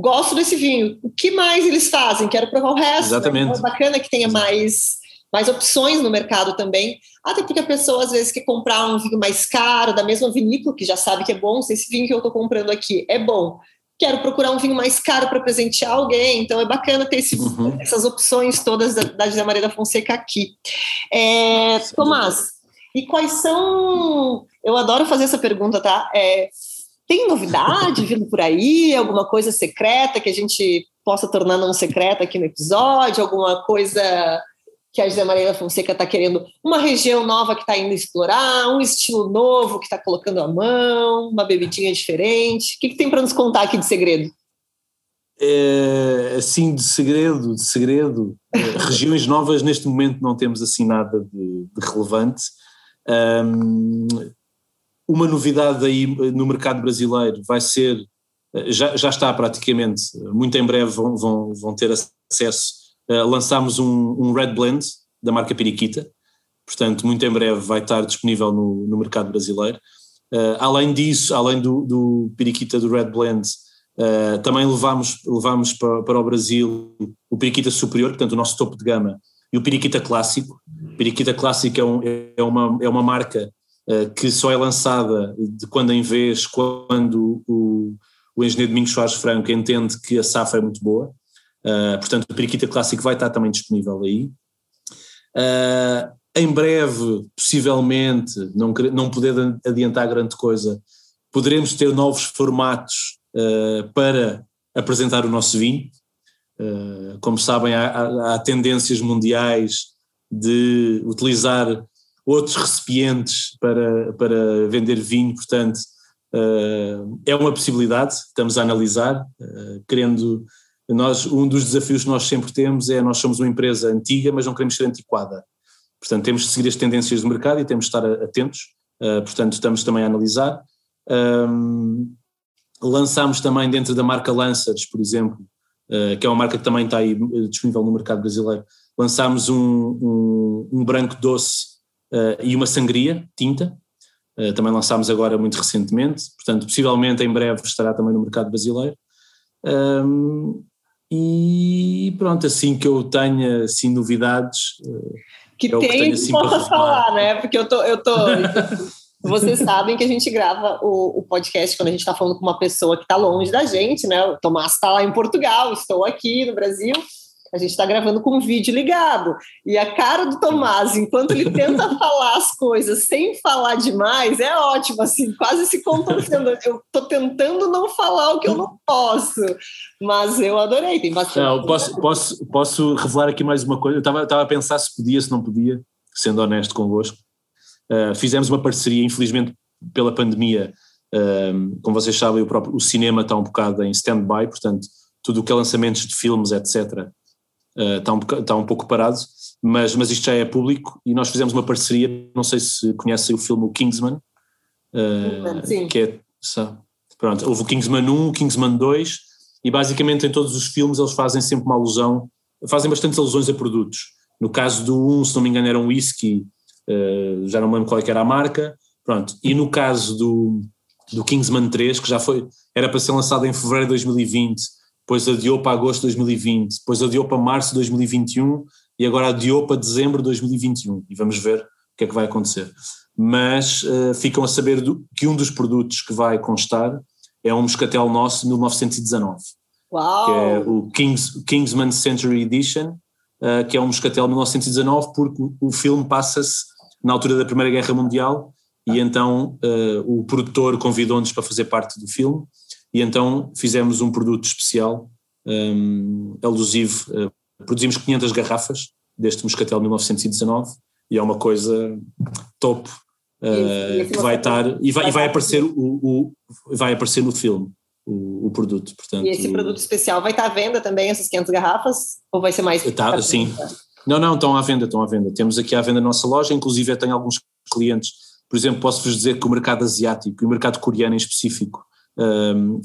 gosto desse vinho, o que mais eles fazem? Quero provar o resto. Exatamente. É bacana que tenha mais mais opções no mercado também, até porque a pessoa às vezes quer comprar um vinho mais caro, da mesma vinícola, que já sabe que é bom, se esse vinho que eu estou comprando aqui é bom, quero procurar um vinho mais caro para presentear alguém, então é bacana ter esse, uhum. essas opções todas da, da José Maria da Fonseca aqui. É, Tomás, e quais são... Eu adoro fazer essa pergunta, tá? É, tem novidade vindo por aí? Alguma coisa secreta que a gente possa tornar não secreta aqui no episódio? Alguma coisa que a José Maria Fonseca está querendo uma região nova que está indo explorar, um estilo novo que está colocando a mão, uma bebidinha diferente. O que, que tem para nos contar aqui de segredo? É, assim, de segredo, de segredo, é, regiões novas neste momento não temos assim nada de, de relevante. Um, uma novidade aí no mercado brasileiro vai ser, já, já está praticamente, muito em breve vão, vão, vão ter acesso uh, lançámos um, um, Red Blend da marca Periquita, portanto, muito em breve vai estar disponível no, no mercado brasileiro. Uh, além disso, além do, do Periquita do Red Blend, uh, também levámos, levámos para, para o Brasil o Periquita Superior, portanto, o nosso topo de gama, e o Periquita Clássico. Periquita Clássico é, um, é, uma, é uma marca que só é lançada de quando em vez, quando o, o engenheiro Domingos Soares Franco entende que a safra é muito boa. Uh, portanto, o Periquita Clássico vai estar também disponível aí. Uh, em breve, possivelmente, não, não poder adiantar grande coisa, poderemos ter novos formatos para apresentar o nosso vinho. como sabem, há, há, tendências mundiais de utilizar outros recipientes para, para vender vinho, portanto, é uma possibilidade, estamos a analisar, querendo nós, um dos desafios que nós sempre temos é nós somos uma empresa antiga, mas não queremos ser antiquada. Portanto, temos de seguir as tendências do mercado e temos de estar atentos. Uh, portanto, estamos também a analisar. Um, lançámos também dentro da marca Lancers, por exemplo, uh, que é uma marca que também está aí disponível no mercado brasileiro, lançámos um, um, um branco doce uh, e uma sangria tinta. também lançámos agora muito recentemente, portanto, possivelmente em breve estará também no mercado brasileiro. Um, e pronto, assim que eu tenha assim, novidades. Que é tem que, assim, possa falar, né? Porque eu tô. Eu tô vocês sabem que a gente grava o, o podcast quando a gente está falando com uma pessoa que está longe da gente, né? O Tomás está lá em Portugal, estou aqui no Brasil a gente está gravando com o vídeo ligado. E a cara do Tomás, enquanto ele tenta falar as coisas sem falar demais, é ótimo, assim, quase se contorcendo. Eu estou tentando não falar o que eu não posso, mas eu adorei, tem bastante. Não, posso, posso, posso revelar aqui mais uma coisa? Eu estava a pensar se podia, se não podia, sendo honesto convosco. Uh, fizemos uma parceria, infelizmente, pela pandemia. Uh, como vocês sabem, o, próprio, o cinema está um bocado em stand-by, portanto, tudo o que é lançamentos de filmes, etc., está, um, está um pouco parado, mas, mas isto já é público e nós fizemos uma parceria, não sei se conhecem o filme o Kingsman, uh, Sim. que é, pronto, houve o Kingsman 1, o Kingsman 2 e basicamente em todos os filmes eles fazem sempre uma alusão, fazem bastantes alusões a produtos. No caso do 1, se não me engano era um whisky, uh, já não me lembro qual é era a marca, pronto, e no caso do, do Kingsman 3, que já foi, era para ser lançado em fevereiro de 2020 depois adiou para agosto de 2020, depois adiou para março de 2021 e agora adiou para dezembro de 2021 e vamos ver o que é que vai acontecer. Mas uh, ficam a saber do, que um dos produtos que vai constar é um moscatel nosso de 1919, Uau. que é o Kings, Kingsman Century Edition, uh, que é um moscatel de 1919 porque o filme passa-se na altura da Primeira Guerra Mundial e então uh, o produtor convidou-nos para fazer parte do filme e então fizemos um produto especial, um, alusivo, uh, produzimos 500 garrafas deste Moscatel 1919 e é uma coisa top uh, que vai estar e vai, e vai aparecer o, o, vai aparecer no filme o, o, produto, portanto. E esse produto especial vai estar à venda também essas 500 garrafas ou vai ser mais? Tá, sim. Não, não, estão à venda, estão à venda. Temos aqui à venda a nossa loja, inclusive tem alguns clientes, por exemplo, posso-vos dizer que o mercado asiático e o mercado coreano em específico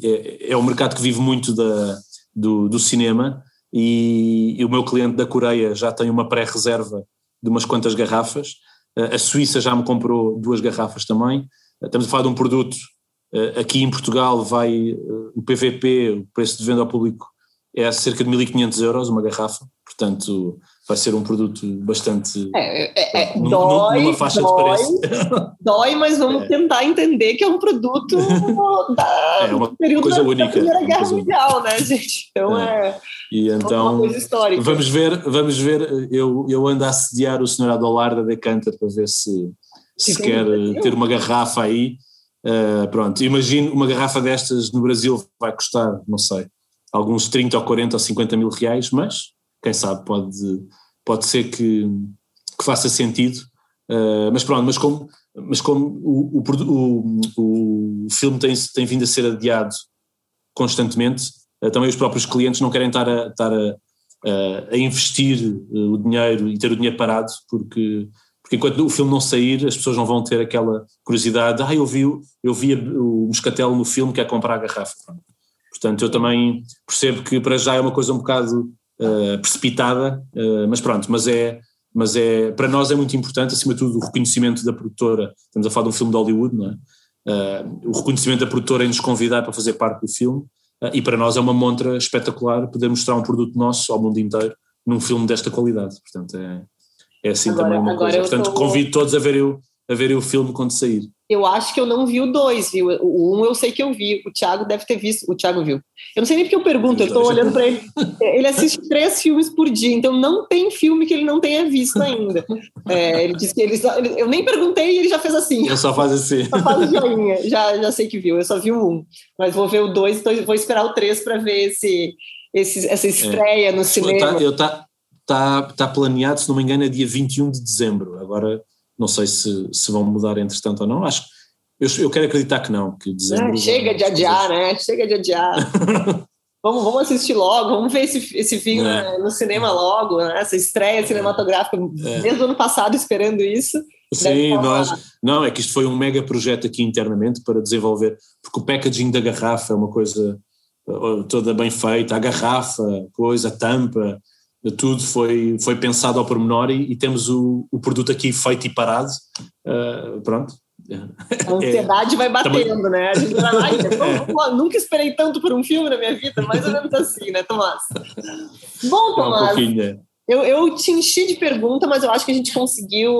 é, é um mercado que vive muito da, do, do cinema e, e, o meu cliente da Coreia já tem uma pré-reserva de umas quantas garrafas, a Suíça já me comprou duas garrafas também, estamos a falar de um produto, eh, aqui em Portugal vai, o PVP, o preço de venda ao público é cerca de 1500 euros uma garrafa, portanto vai ser um produto bastante. É, é, é dói, numa faixa dói, de preço. Dói, mas vamos é. tentar entender que é um produto da, é uma período coisa da, única. Da Primeira Guerra Mundial, né, gente? Então é. é e então, vamos ver, vamos ver, eu, eu ando a assediar o senhor Adolar da Decanter para ver se, se quer ter uma garrafa aí. Uh, pronto, imagino uma garrafa destas no Brasil vai custar, não sei, alguns 30 ou 40 ou 50 mil reais, mas quem sabe pode, pode ser que, que faça sentido. Uh, mas pronto, mas como, mas como o, o, o, o filme tem, tem vindo a ser adiado constantemente, uh, também os próprios clientes não querem estar a, estar a, a investir o dinheiro e ter o dinheiro parado, porque, porque enquanto o filme não sair, as pessoas não vão ter aquela curiosidade, ah, eu vi, eu vi o Moscatel no filme, quer comprar a garrafa. Portanto, eu também percebo que para já é uma coisa um bocado uh, precipitada, uh, mas pronto, mas é, mas é, para nós é muito importante, acima de tudo, o reconhecimento da produtora, estamos a falar de um filme de Hollywood, não é? Uh, o reconhecimento da produtora em nos convidar para fazer parte do filme, e para nós é uma montra espetacular poder mostrar um produto nosso ao mundo inteiro num filme desta qualidade, portanto é, é assim agora, também uma coisa, portanto convido todos a ver, eu, a ver o filme quando sair. Eu acho que eu não vi o dois, viu? O um eu sei que eu vi, o Thiago deve ter visto, o Thiago viu. Eu não sei nem porque eu pergunto, eu estou olhando para ele. Ele assiste três filmes por dia, então não tem filme que ele não tenha visto ainda. É, ele disse que ele, eu nem perguntei e ele já fez assim. Eu só faz assim. Só faz joinha, já, já sei que viu, eu só vi o um. Mas vou ver o dois, então vou esperar o três para ver esse, esse, essa estreia é. no cinema. Eu tá, tá, tá planeado, se não me engano, é dia 21 de dezembro. Agora não sei se, se vão mudar entretanto ou não. Acho eu, eu quero acreditar que não, que dezembro. Ah, chega de adiar, né? Chega de adiar. Vamos, vamos assistir logo, vamos ver esse, esse filme é. no cinema logo, né? essa estreia cinematográfica, é. desde o ano passado esperando isso. Sim, nós. Não, é que isto foi um mega projeto aqui internamente para desenvolver, porque o packaging da garrafa é uma coisa toda bem feita, a garrafa, coisa, a tampa, tudo foi, foi pensado ao pormenor e, e temos o, o produto aqui feito e parado. Uh, pronto. A ansiedade é, vai batendo, também... né? A gente vai lá e é. nunca esperei tanto por um filme na minha vida, mais ou menos assim, né, Tomás? Bom, Tomás. Um eu, eu te enchi de pergunta, mas eu acho que a gente conseguiu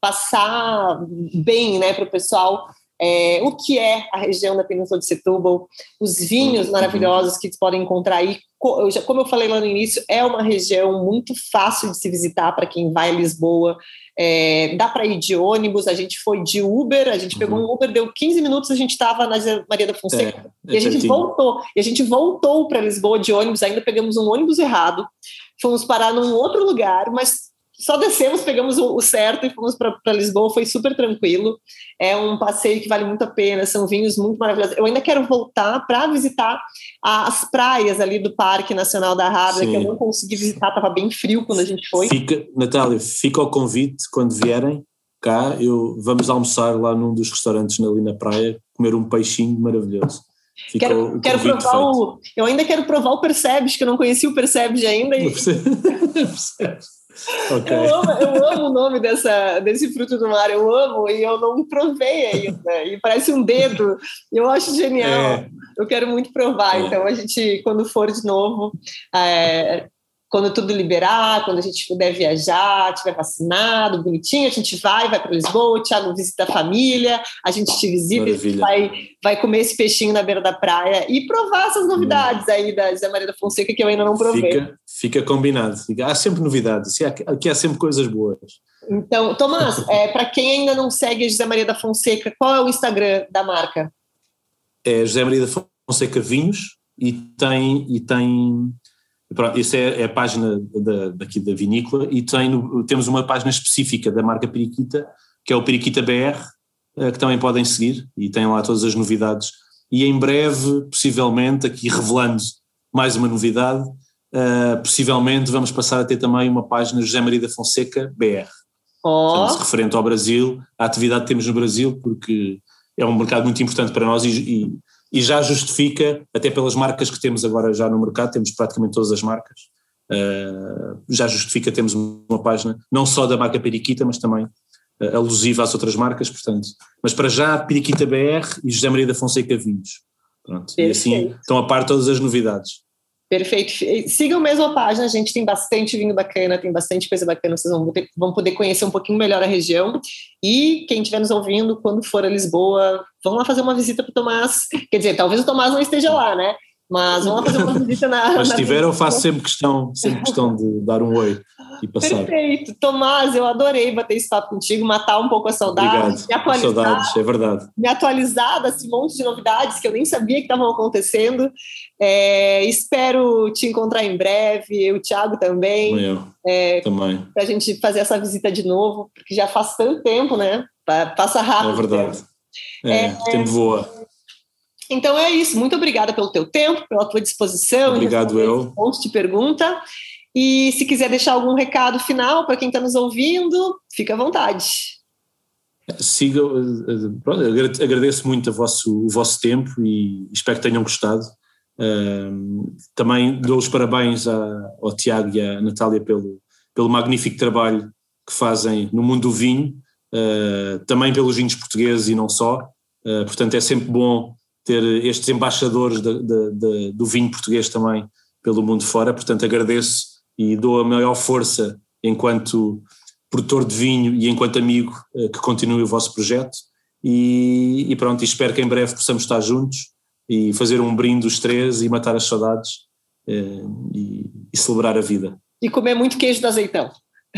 passar bem né, para o pessoal é, o que é a região da Península de Setúbal, os vinhos uhum. maravilhosos que podem encontrar aí. Como eu falei lá no início, é uma região muito fácil de se visitar para quem vai a Lisboa. É, dá para ir de ônibus, a gente foi de Uber, a gente pegou um uhum. Uber, deu 15 minutos, a gente estava na Maria da Fonseca. É, e a gente voltou, e a gente voltou para Lisboa de ônibus, ainda pegamos um ônibus errado, fomos parar num outro lugar, mas só descemos, pegamos o, certo e fomos para Lisboa, foi super tranquilo. É um passeio que vale muito a pena, são vinhos muito maravilhosos. Eu ainda quero voltar para visitar as praias ali do Parque Nacional da Rábida, que eu não consegui visitar, estava bem frio quando a gente foi. Fica, Natália, fica o convite quando vierem cá, eu, vamos almoçar lá num dos restaurantes ali na praia, comer um peixinho maravilhoso. Fica quero, quero provar feito. o. Eu ainda quero provar o Percebes, que eu não conheci o Percebes ainda. E... Okay. Eu, amo, eu amo o nome dessa, desse fruto do mar, eu amo e eu não provei ainda. E parece um dedo, eu acho genial. É. Eu quero muito provar. É. Então, a gente, quando for de novo, é, quando tudo liberar, quando a gente puder viajar, tiver vacinado, bonitinho, a gente vai, vai para Lisboa, o Thiago visita a família, a gente te visita, gente vai, vai comer esse peixinho na beira da praia e provar essas novidades aí da José Maria da Fonseca que eu ainda não provei. Fica, fica combinado, há sempre novidades, aqui há sempre coisas boas. Então, Tomás, é, para quem ainda não segue a José Maria da Fonseca, qual é o Instagram da marca? É José Maria da Fonseca Vinhos e tem, e tem Pronto, essa é, é, a página da, daqui da vinícola e tem temos uma página específica da marca Periquita, que é o Periquita BR, eh, que também podem seguir e tem lá todas as novidades. E em breve, possivelmente, aqui revelando mais uma novidade, uh, possivelmente vamos passar a ter também uma página José Maria da Fonseca BR. Oh. referente ao Brasil, a atividade que temos no Brasil, porque é um mercado muito importante para nós e, e e já justifica, até pelas marcas que temos agora já no mercado, temos praticamente todas as marcas, uh, já justifica termos uma página não só da marca Periquita, mas também uh, alusiva às outras marcas, portanto, mas para já Periquita BR e José Maria da Fonseca Vinhos. Pronto, e assim estão a par todas as novidades. Perfeito. Sigam mesmo a página, a gente tem bastante vinho bacana, tem bastante coisa bacana, vocês vão, ter, vão poder conhecer um pouquinho melhor a região. E quem estiver nos ouvindo, quando for a Lisboa, vamos lá fazer uma visita para o Tomás. Quer dizer, talvez o Tomás não esteja lá, né? Mas vamos lá fazer uma visita na. Mas se tiver, eu faço sempre questão, sempre questão de dar um oi e passar. Perfeito. Tomás, eu adorei bater esse papo contigo, matar um pouco a saudade, Obrigado. me atualizar. Saudades, é verdade. Me atualizar desse monte de novidades que eu nem sabia que estavam acontecendo. É, espero te encontrar em breve, o Thiago também. Eu é, também. Para a gente fazer essa visita de novo, porque já faz tanto tempo, né? Passa rápido. É verdade. É, é, tempo voa. Então é isso. Muito obrigada pelo teu tempo, pela tua disposição. Obrigado eu. Um monte de pergunta. E se quiser deixar algum recado final para quem está nos ouvindo, fica à vontade. Siga, pronto, agradeço muito vosso, o vosso tempo e espero que tenham gostado. também dou os parabéns ao Tiago e à Natália pelo, pelo magnífico trabalho que fazem no mundo do vinho, uh, também pelos vinhos portugueses e não só. Uh, portanto, é sempre bom ter estes embaixadores de, de, de, do vinho português também pelo mundo fora, portanto agradeço e dou a maior força enquanto produtor de vinho e enquanto amigo eh, que continue o vosso projeto e, e pronto, espero que em breve possamos estar juntos e fazer um brinde os três e matar as saudades eh, e, e celebrar a vida. E comer muito queijo de azeitão.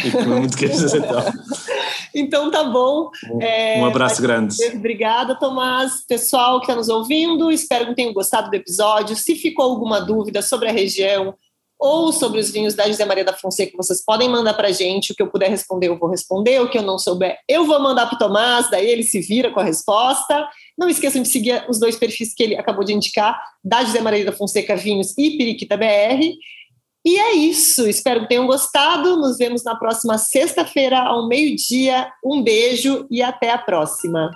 E comer muito queijo de azeitão. Então tá bom. Um, é, um abraço grande. Obrigada, Tomás. Pessoal que está nos ouvindo, espero que tenham gostado do episódio. Se ficou alguma dúvida sobre a região, ou sobre os vinhos da José Maria da Fonseca, vocês podem mandar para a gente. O que eu puder responder, eu vou responder. O que eu não souber, eu vou mandar para o Tomás, daí ele se vira com a resposta. Não esqueçam de seguir os dois perfis que ele acabou de indicar, da José Maria da Fonseca Vinhos e Periquita BR. E é isso. Espero que tenham gostado. Nos vemos na próxima sexta-feira, ao meio-dia. Um beijo e até a próxima.